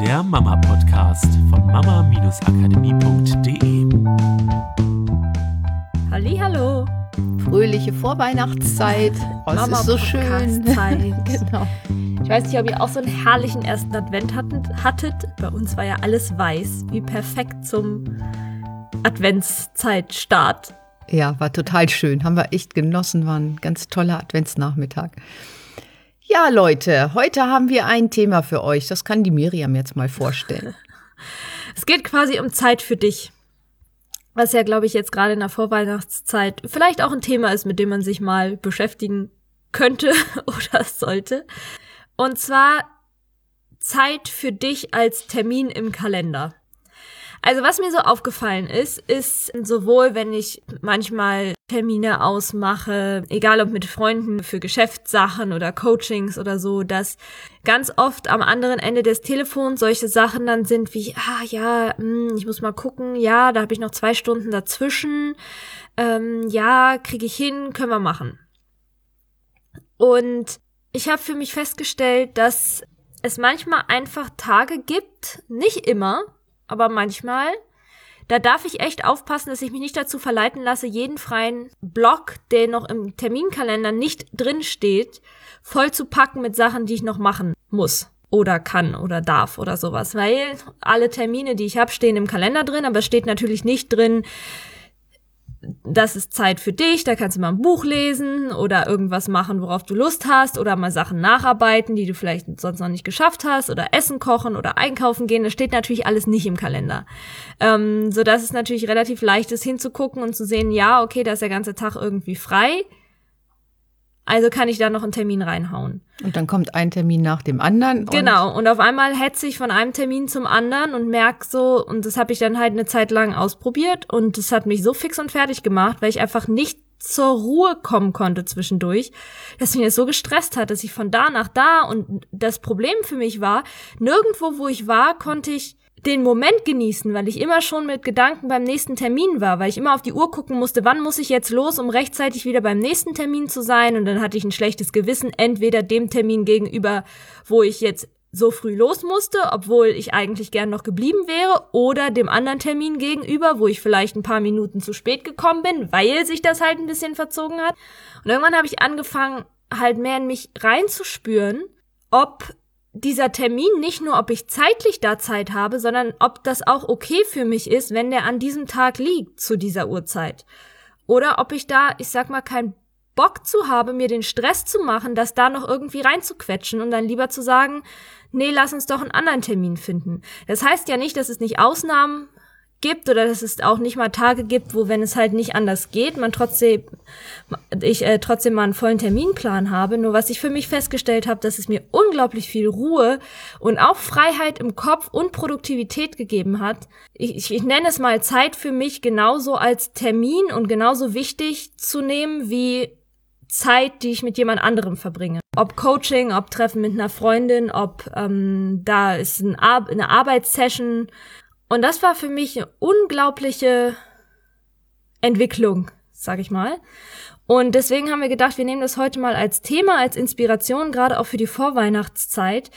der Mama-Podcast von mama-akademie.de. Hallo. Fröhliche Vorweihnachtszeit. Oh, es ist so schön. genau. Ich weiß nicht, ob ihr auch so einen herrlichen ersten Advent hattet. Bei uns war ja alles weiß, wie perfekt zum Adventszeitstart. Ja, war total schön. Haben wir echt genossen. War ein ganz toller Adventsnachmittag. Ja, Leute, heute haben wir ein Thema für euch. Das kann die Miriam jetzt mal vorstellen. es geht quasi um Zeit für dich. Was ja, glaube ich, jetzt gerade in der Vorweihnachtszeit vielleicht auch ein Thema ist, mit dem man sich mal beschäftigen könnte oder sollte. Und zwar Zeit für dich als Termin im Kalender. Also was mir so aufgefallen ist, ist sowohl, wenn ich manchmal Termine ausmache, egal ob mit Freunden für Geschäftssachen oder Coachings oder so, dass ganz oft am anderen Ende des Telefons solche Sachen dann sind wie, ah ja, hm, ich muss mal gucken, ja, da habe ich noch zwei Stunden dazwischen, ähm, ja, kriege ich hin, können wir machen. Und ich habe für mich festgestellt, dass es manchmal einfach Tage gibt, nicht immer, aber manchmal, da darf ich echt aufpassen, dass ich mich nicht dazu verleiten lasse, jeden freien Block, der noch im Terminkalender nicht drin steht, voll zu packen mit Sachen, die ich noch machen muss oder kann oder darf oder sowas. Weil alle Termine, die ich habe, stehen im Kalender drin, aber es steht natürlich nicht drin, das ist Zeit für dich, da kannst du mal ein Buch lesen oder irgendwas machen, worauf du Lust hast oder mal Sachen nacharbeiten, die du vielleicht sonst noch nicht geschafft hast oder Essen kochen oder einkaufen gehen. Das steht natürlich alles nicht im Kalender. Ähm, so dass es natürlich relativ leicht ist hinzugucken und zu sehen, ja, okay, da ist der ganze Tag irgendwie frei. Also kann ich da noch einen Termin reinhauen. Und dann kommt ein Termin nach dem anderen. Und genau. Und auf einmal hetze ich von einem Termin zum anderen und merk so, und das habe ich dann halt eine Zeit lang ausprobiert und das hat mich so fix und fertig gemacht, weil ich einfach nicht zur Ruhe kommen konnte zwischendurch, dass mich das so gestresst hat, dass ich von da nach da und das Problem für mich war, nirgendwo, wo ich war, konnte ich den Moment genießen, weil ich immer schon mit Gedanken beim nächsten Termin war, weil ich immer auf die Uhr gucken musste, wann muss ich jetzt los, um rechtzeitig wieder beim nächsten Termin zu sein. Und dann hatte ich ein schlechtes Gewissen, entweder dem Termin gegenüber, wo ich jetzt so früh los musste, obwohl ich eigentlich gern noch geblieben wäre, oder dem anderen Termin gegenüber, wo ich vielleicht ein paar Minuten zu spät gekommen bin, weil sich das halt ein bisschen verzogen hat. Und irgendwann habe ich angefangen, halt mehr in mich reinzuspüren, ob dieser Termin nicht nur, ob ich zeitlich da Zeit habe, sondern ob das auch okay für mich ist, wenn der an diesem Tag liegt zu dieser Uhrzeit. Oder ob ich da, ich sag mal, keinen Bock zu habe, mir den Stress zu machen, das da noch irgendwie reinzuquetschen und dann lieber zu sagen, nee, lass uns doch einen anderen Termin finden. Das heißt ja nicht, dass es nicht Ausnahmen gibt oder dass es auch nicht mal Tage gibt, wo wenn es halt nicht anders geht, man trotzdem ich äh, trotzdem mal einen vollen Terminplan habe. Nur was ich für mich festgestellt habe, dass es mir unglaublich viel Ruhe und auch Freiheit im Kopf und Produktivität gegeben hat. Ich, ich, ich nenne es mal Zeit für mich genauso als Termin und genauso wichtig zu nehmen wie Zeit, die ich mit jemand anderem verbringe. Ob Coaching, ob Treffen mit einer Freundin, ob ähm, da ist ein Ar eine Arbeitssession und das war für mich eine unglaubliche Entwicklung, sag ich mal. Und deswegen haben wir gedacht, wir nehmen das heute mal als Thema, als Inspiration, gerade auch für die Vorweihnachtszeit,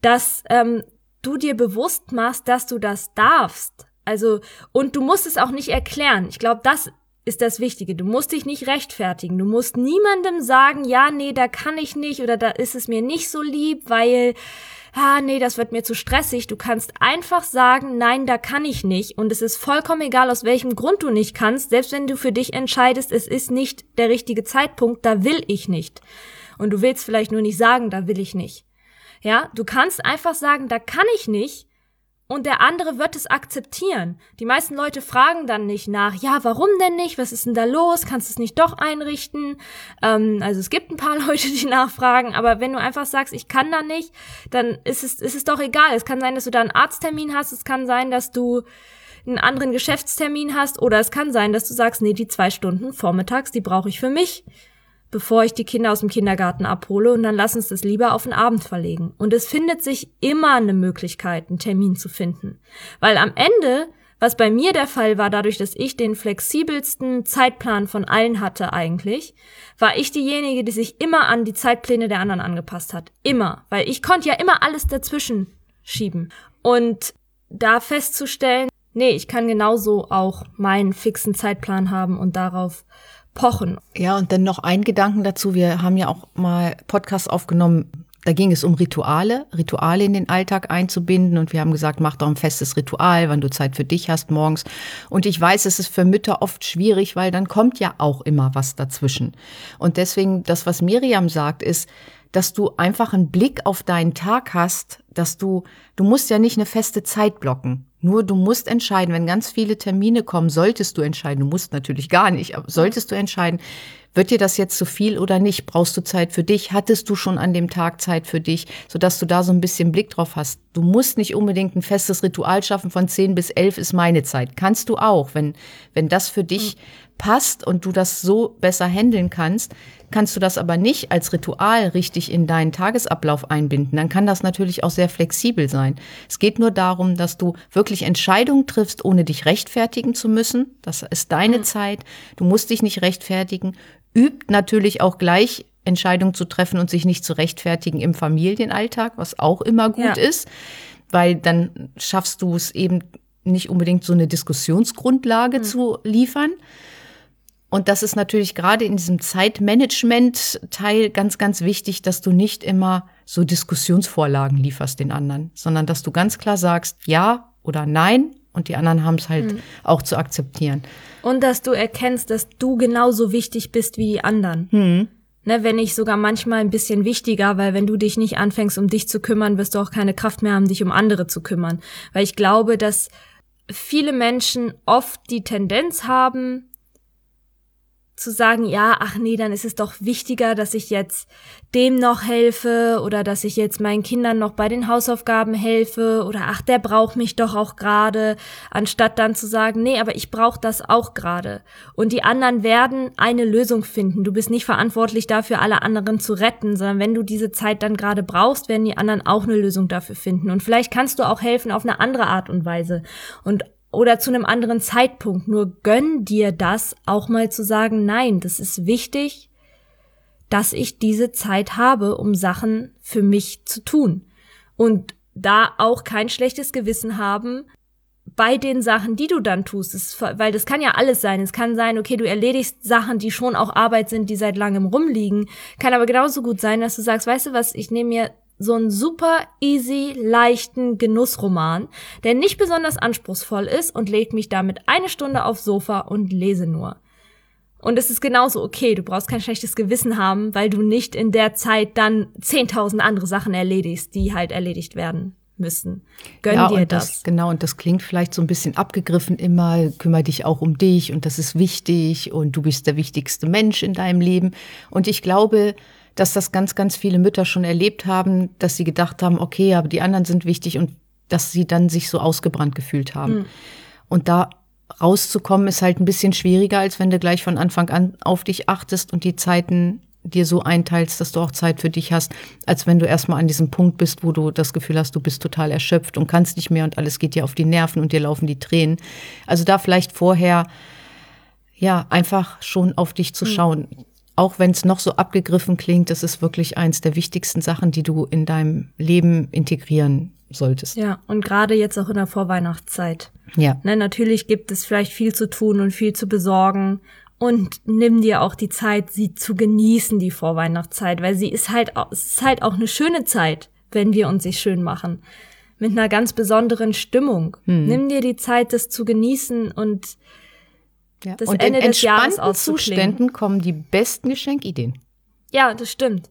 dass ähm, du dir bewusst machst, dass du das darfst. Also, und du musst es auch nicht erklären. Ich glaube, das ist das Wichtige. Du musst dich nicht rechtfertigen. Du musst niemandem sagen, ja, nee, da kann ich nicht oder da ist es mir nicht so lieb, weil ah, nee, das wird mir zu stressig. Du kannst einfach sagen, nein, da kann ich nicht. Und es ist vollkommen egal, aus welchem Grund du nicht kannst, selbst wenn du für dich entscheidest, es ist nicht der richtige Zeitpunkt, da will ich nicht. Und du willst vielleicht nur nicht sagen, da will ich nicht. Ja, du kannst einfach sagen, da kann ich nicht und der andere wird es akzeptieren. Die meisten Leute fragen dann nicht nach, ja, warum denn nicht? Was ist denn da los? Kannst du es nicht doch einrichten? Ähm, also es gibt ein paar Leute, die nachfragen, aber wenn du einfach sagst, ich kann da nicht, dann ist es, ist es doch egal. Es kann sein, dass du da einen Arzttermin hast, es kann sein, dass du einen anderen Geschäftstermin hast oder es kann sein, dass du sagst, nee, die zwei Stunden vormittags, die brauche ich für mich bevor ich die Kinder aus dem Kindergarten abhole und dann lass uns das lieber auf den Abend verlegen. Und es findet sich immer eine Möglichkeit, einen Termin zu finden. Weil am Ende, was bei mir der Fall war, dadurch, dass ich den flexibelsten Zeitplan von allen hatte eigentlich, war ich diejenige, die sich immer an die Zeitpläne der anderen angepasst hat. Immer. Weil ich konnte ja immer alles dazwischen schieben. Und da festzustellen, nee, ich kann genauso auch meinen fixen Zeitplan haben und darauf pochen. Ja, und dann noch ein Gedanken dazu. Wir haben ja auch mal Podcasts aufgenommen. Da ging es um Rituale, Rituale in den Alltag einzubinden. Und wir haben gesagt, mach doch ein festes Ritual, wann du Zeit für dich hast morgens. Und ich weiß, es ist für Mütter oft schwierig, weil dann kommt ja auch immer was dazwischen. Und deswegen, das, was Miriam sagt, ist, dass du einfach einen Blick auf deinen Tag hast, dass du, du musst ja nicht eine feste Zeit blocken. Nur du musst entscheiden, wenn ganz viele Termine kommen, solltest du entscheiden, du musst natürlich gar nicht, aber solltest du entscheiden, wird dir das jetzt zu viel oder nicht? Brauchst du Zeit für dich? Hattest du schon an dem Tag Zeit für dich, sodass du da so ein bisschen Blick drauf hast? Du musst nicht unbedingt ein festes Ritual schaffen von 10 bis 11 ist meine Zeit. Kannst du auch, wenn, wenn das für dich passt und du das so besser handeln kannst, kannst du das aber nicht als Ritual richtig in deinen Tagesablauf einbinden, dann kann das natürlich auch sehr flexibel sein. Es geht nur darum, dass du wirklich Entscheidungen triffst, ohne dich rechtfertigen zu müssen. Das ist deine mhm. Zeit. Du musst dich nicht rechtfertigen. Übt natürlich auch gleich Entscheidungen zu treffen und sich nicht zu rechtfertigen im Familienalltag, was auch immer gut ja. ist, weil dann schaffst du es eben nicht unbedingt so eine Diskussionsgrundlage mhm. zu liefern. Und das ist natürlich gerade in diesem Zeitmanagement-Teil ganz, ganz wichtig, dass du nicht immer so Diskussionsvorlagen lieferst den anderen, sondern dass du ganz klar sagst, ja oder nein und die anderen haben es halt mhm. auch zu akzeptieren. Und dass du erkennst, dass du genauso wichtig bist wie die anderen. Mhm. Ne, wenn nicht sogar manchmal ein bisschen wichtiger, weil wenn du dich nicht anfängst, um dich zu kümmern, wirst du auch keine Kraft mehr haben, dich um andere zu kümmern. Weil ich glaube, dass viele Menschen oft die Tendenz haben, zu sagen, ja, ach nee, dann ist es doch wichtiger, dass ich jetzt dem noch helfe oder dass ich jetzt meinen Kindern noch bei den Hausaufgaben helfe oder ach, der braucht mich doch auch gerade, anstatt dann zu sagen, nee, aber ich brauche das auch gerade. Und die anderen werden eine Lösung finden. Du bist nicht verantwortlich dafür, alle anderen zu retten, sondern wenn du diese Zeit dann gerade brauchst, werden die anderen auch eine Lösung dafür finden. Und vielleicht kannst du auch helfen auf eine andere Art und Weise. Und oder zu einem anderen Zeitpunkt. Nur gönn dir das auch mal zu sagen, nein, das ist wichtig, dass ich diese Zeit habe, um Sachen für mich zu tun. Und da auch kein schlechtes Gewissen haben bei den Sachen, die du dann tust. Das, weil das kann ja alles sein. Es kann sein, okay, du erledigst Sachen, die schon auch Arbeit sind, die seit langem rumliegen. Kann aber genauso gut sein, dass du sagst, weißt du was, ich nehme mir so einen super easy, leichten Genussroman, der nicht besonders anspruchsvoll ist und legt mich damit eine Stunde aufs Sofa und lese nur. Und es ist genauso okay, du brauchst kein schlechtes Gewissen haben, weil du nicht in der Zeit dann 10.000 andere Sachen erledigst, die halt erledigt werden müssen. Gönn ja, dir das. das. Genau, und das klingt vielleicht so ein bisschen abgegriffen immer, kümmere dich auch um dich und das ist wichtig und du bist der wichtigste Mensch in deinem Leben. Und ich glaube, dass das ganz, ganz viele Mütter schon erlebt haben, dass sie gedacht haben, okay, aber die anderen sind wichtig und dass sie dann sich so ausgebrannt gefühlt haben. Mhm. Und da rauszukommen ist halt ein bisschen schwieriger, als wenn du gleich von Anfang an auf dich achtest und die Zeiten dir so einteilst, dass du auch Zeit für dich hast, als wenn du erstmal an diesem Punkt bist, wo du das Gefühl hast, du bist total erschöpft und kannst nicht mehr und alles geht dir auf die Nerven und dir laufen die Tränen. Also da vielleicht vorher ja einfach schon auf dich zu hm. schauen. Auch wenn es noch so abgegriffen klingt, das ist wirklich eins der wichtigsten Sachen, die du in deinem Leben integrieren solltest. Ja, und gerade jetzt auch in der Vorweihnachtszeit. Ja. Ne, natürlich gibt es vielleicht viel zu tun und viel zu besorgen. Und nimm dir auch die Zeit, sie zu genießen, die Vorweihnachtszeit, weil sie ist halt, es ist halt auch eine schöne Zeit, wenn wir uns sie schön machen. Mit einer ganz besonderen Stimmung. Hm. Nimm dir die Zeit, das zu genießen und ja. Das und Ende in des entspannten Zuständen kommen die besten Geschenkideen. Ja, das stimmt.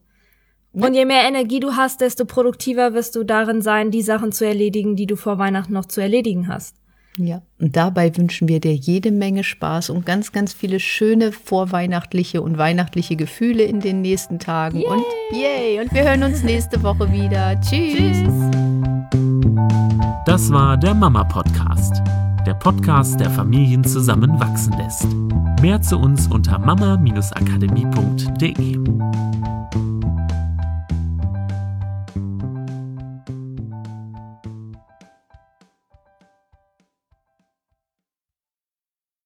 Ja. Und je mehr Energie du hast, desto produktiver wirst du darin sein, die Sachen zu erledigen, die du vor Weihnachten noch zu erledigen hast. Ja, und dabei wünschen wir dir jede Menge Spaß und ganz, ganz viele schöne vorweihnachtliche und weihnachtliche Gefühle in den nächsten Tagen. Yay. Und yay, und wir hören uns nächste Woche wieder. Tschüss. Tschüss. Das war der Mama Podcast der Podcast, der Familien zusammenwachsen lässt. Mehr zu uns unter mama-akademie.de.